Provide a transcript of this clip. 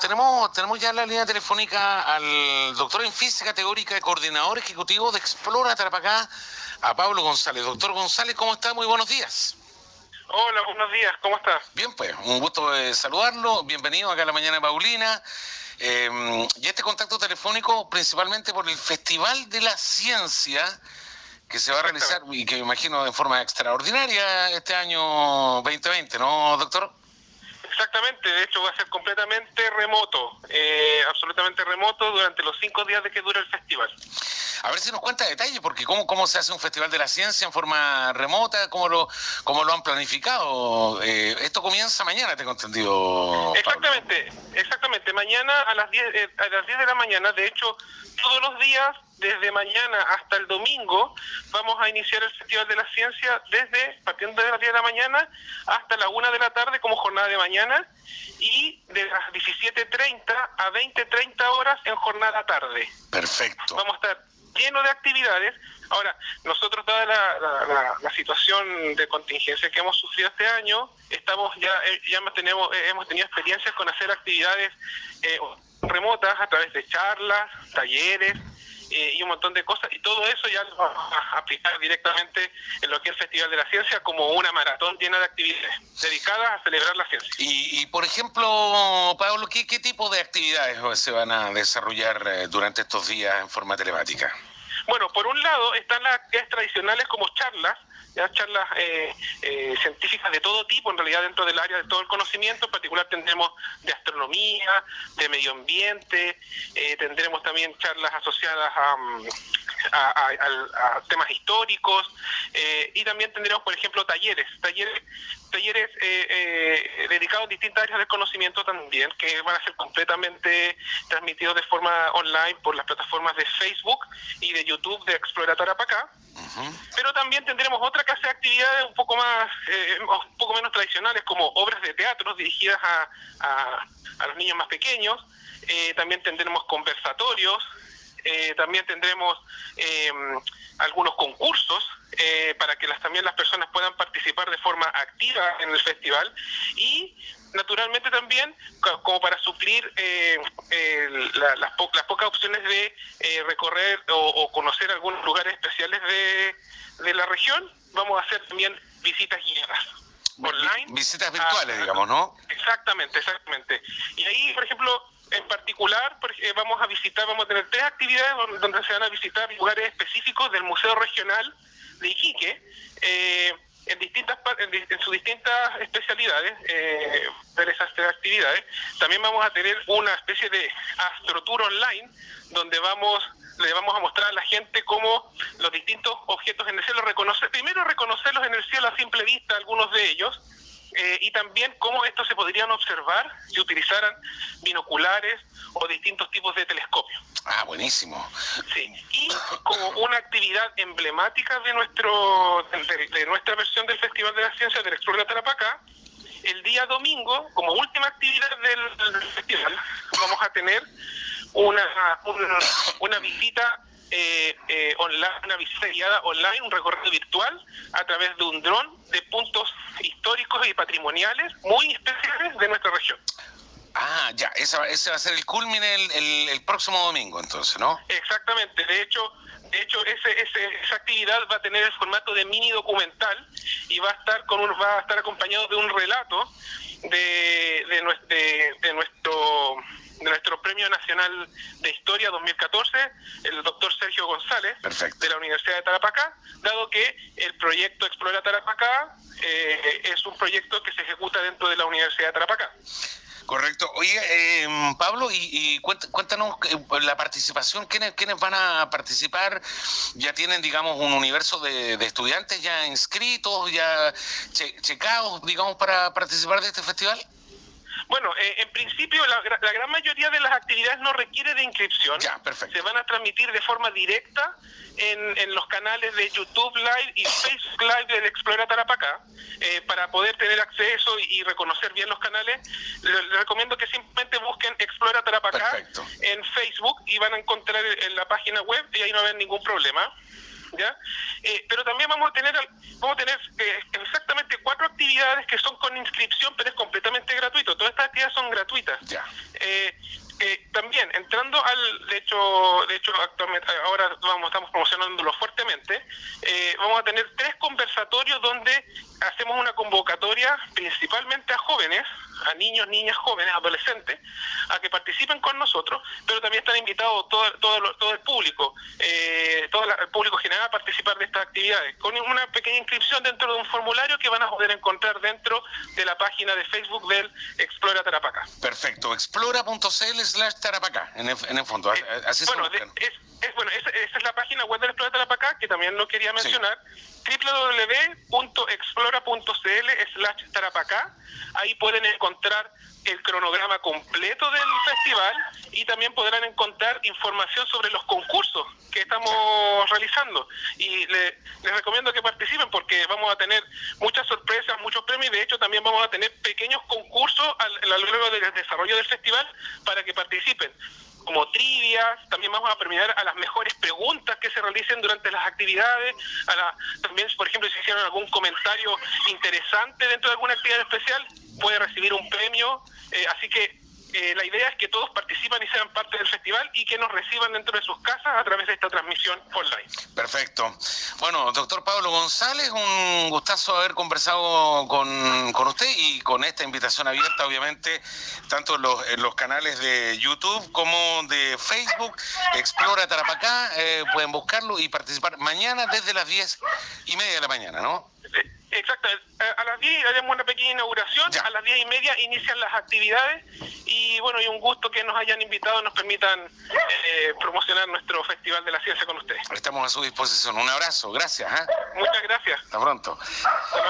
Tenemos, tenemos ya en la línea telefónica al doctor en física teórica y coordinador ejecutivo de Explora Tarapacá, a Pablo González. Doctor González, ¿cómo está? Muy buenos días. Hola, buenos días, ¿cómo estás? Bien, pues, un gusto de saludarlo. Bienvenido acá a la mañana, Paulina. Eh, y este contacto telefónico principalmente por el Festival de la Ciencia que se va a realizar y que me imagino de forma extraordinaria este año 2020, ¿no, doctor? Exactamente, de hecho va a ser completamente remoto, eh, absolutamente remoto durante los cinco días de que dura el festival. A ver si nos cuenta detalles, porque cómo, cómo se hace un festival de la ciencia en forma remota, cómo lo, cómo lo han planificado. Eh, esto comienza mañana, tengo entendido. Exactamente, exactamente. Mañana a las 10 eh, a las 10 de la mañana, de hecho, todos los días desde mañana hasta el domingo vamos a iniciar el Festival de la Ciencia desde, partiendo de las 10 de la mañana hasta la 1 de la tarde como jornada de mañana y de las 17.30 a 20.30 horas en jornada tarde. Perfecto. Vamos a estar lleno de actividades. Ahora, nosotros, dada la, la, situación de contingencia que hemos sufrido este año, estamos ya, eh, ya tenemos, eh, hemos tenido experiencias con hacer actividades eh, remotas a través de charlas, talleres, eh, y un montón de cosas, y todo eso ya lo vamos a aplicar directamente en lo que es el Festival de la Ciencia como una maratón llena de actividades dedicadas a celebrar la ciencia. Y, por ejemplo, Pablo, ¿qué, ¿qué tipo de actividades se van a desarrollar eh, durante estos días en forma telemática? Bueno, por un lado están las actividades tradicionales como charlas, charlas eh, eh, científicas de todo tipo, en realidad dentro del área de todo el conocimiento, en particular tendremos de astronomía, de medio ambiente, eh, tendremos también charlas asociadas a, mm, a, temas históricos y también tendremos, por ejemplo, talleres, talleres talleres dedicados a distintas áreas del conocimiento también, que van a ser completamente transmitidos de forma online por las plataformas de Facebook y de YouTube de Explora Tarapacá. Pero también tendremos otra clase de actividades un poco más, eh, un poco menos tradicionales, como obras de teatro dirigidas a, a, los niños más pequeños. Eh, también tendremos conversatorios, eh, también tendremos em, algunos concursos para que las, también las personas puedan participar de forma activa en el festival y naturalmente también como para suplir las, las, pocas opciones de recorrer o, conocer algunos lugares especiales de, de la región, vamos a hacer también visitas guiadas online. Visitas virtuales, digamos, ¿no? Exactamente, exactamente. Y ahí, por ejemplo, en particular, vamos a visitar, vamos a tener tres actividades donde se van a visitar lugares específicos del Museo Regional de Iquique. Eh, en distintas en, sus distintas especialidades eh, de esas tres actividades también vamos a tener una especie de astrotour online donde vamos le vamos a mostrar a la gente cómo los distintos objetos en el cielo reconocer primero reconocerlos en el cielo a simple vista algunos de ellos eh, y también cómo estos se podrían observar si utilizaran binoculares o distintos tipos de telescopios. Ah, buenísimo. Sí, y como una actividad emblemática de nuestro de, nuestra versión del Festival de la Ciencia del Explorer de Tarapacá, el día domingo, como última actividad del, festival, vamos a tener una, una, visita eh, eh, online, una visita guiada online, un recorrido virtual a través de un dron de puntos y patrimoniales muy especiales de nuestra región. Ah, ya, ese, ese va a ser el culmine el, el, próximo domingo, entonces, ¿no? Exactamente, de hecho, de hecho ese, esa actividad va a tener el formato de mini documental y va a estar con un, va a estar acompañado de un relato de, de, de de nuestro Premio Nacional de Historia 2014, el doctor Sergio González, de la Universidad de Tarapacá, dado que el proyecto Explora Tarapacá eh, es un proyecto que se ejecuta dentro de la Universidad de Tarapacá. Correcto. Oye, em, Pablo, y, cuéntanos eh, la participación, ¿quiénes, ¿quiénes van a participar? ¿Ya tienen, digamos, un universo de, estudiantes ya inscritos, ya checados, digamos, para participar de este festival? Bueno, eh, en principio la, gran mayoría de las actividades no requiere de inscripción. Ya, perfecto. Se van a transmitir de forma directa en, los canales de YouTube Live y Facebook Live del Explora Tarapacá. Eh, para poder tener acceso y, reconocer bien los canales, les, recomiendo que simplemente busquen Explora Tarapacá en Facebook y van a encontrar en la página web y ahí no va a haber ningún problema. ¿ya? Eh, pero también vamos a tener, vamos a tener eh, exactamente cuatro actividades que son con inscripción, pero es completamente gratuito. Son gratuitas. Ya. Eh, eh, también, entrando al, de hecho, de hecho actualmente, ahora vamos, estamos promocionándolo fuertemente, eh, vamos a tener tres conversatorios donde hacemos una convocatoria principalmente a jóvenes, a niños, niñas, jóvenes, adolescentes, a que participen con nosotros, pero también están invitados todo, todo, todo el público, eh, todo el público general a participar de estas actividades, con una pequeña inscripción dentro de un formulario que van a poder encontrar dentro de la página de Facebook del Explora Tarapacá. Perfecto, explora.cl slash Tarapacá, en el, en el fondo, eh, bueno, se es, es, bueno, esa, esa, es la página web del Explora Tarapacá, que también lo quería mencionar, sí. www.explora.cl slash Tarapacá, ahí pueden encontrar el cronograma completo del festival y también podrán encontrar información sobre los concursos que estamos realizando. Y le, les recomiendo que participen porque vamos a tener muchas sorpresas, muchos premios y de hecho también vamos a tener pequeños concursos a lo largo del desarrollo del festival para que participen como trivias, también vamos a premiar a las mejores preguntas que se realicen durante las actividades, a la, también, por ejemplo, si hicieron algún comentario interesante dentro de alguna actividad especial, puede recibir un premio, eh, así que eh, la idea es que todos participan y sean parte del festival y que nos reciban dentro de sus casas a través de esta transmisión online. Perfecto. Bueno, doctor Pablo González, un gustazo haber conversado con, con usted y con esta invitación abierta, obviamente, tanto en los, en los canales de YouTube como de Facebook. Explora Tarapacá, eh, pueden buscarlo y participar mañana desde las 10 y media de la mañana, ¿no? Exacto, a las 10 haremos una pequeña inauguración, ya. a las 10 y media inician las actividades y bueno, y un gusto que nos hayan invitado, nos permitan eh, promocionar nuestro Festival de la Ciencia con ustedes. Estamos a su disposición, un abrazo, gracias. ¿eh? Muchas gracias. Hasta pronto. Hasta luego.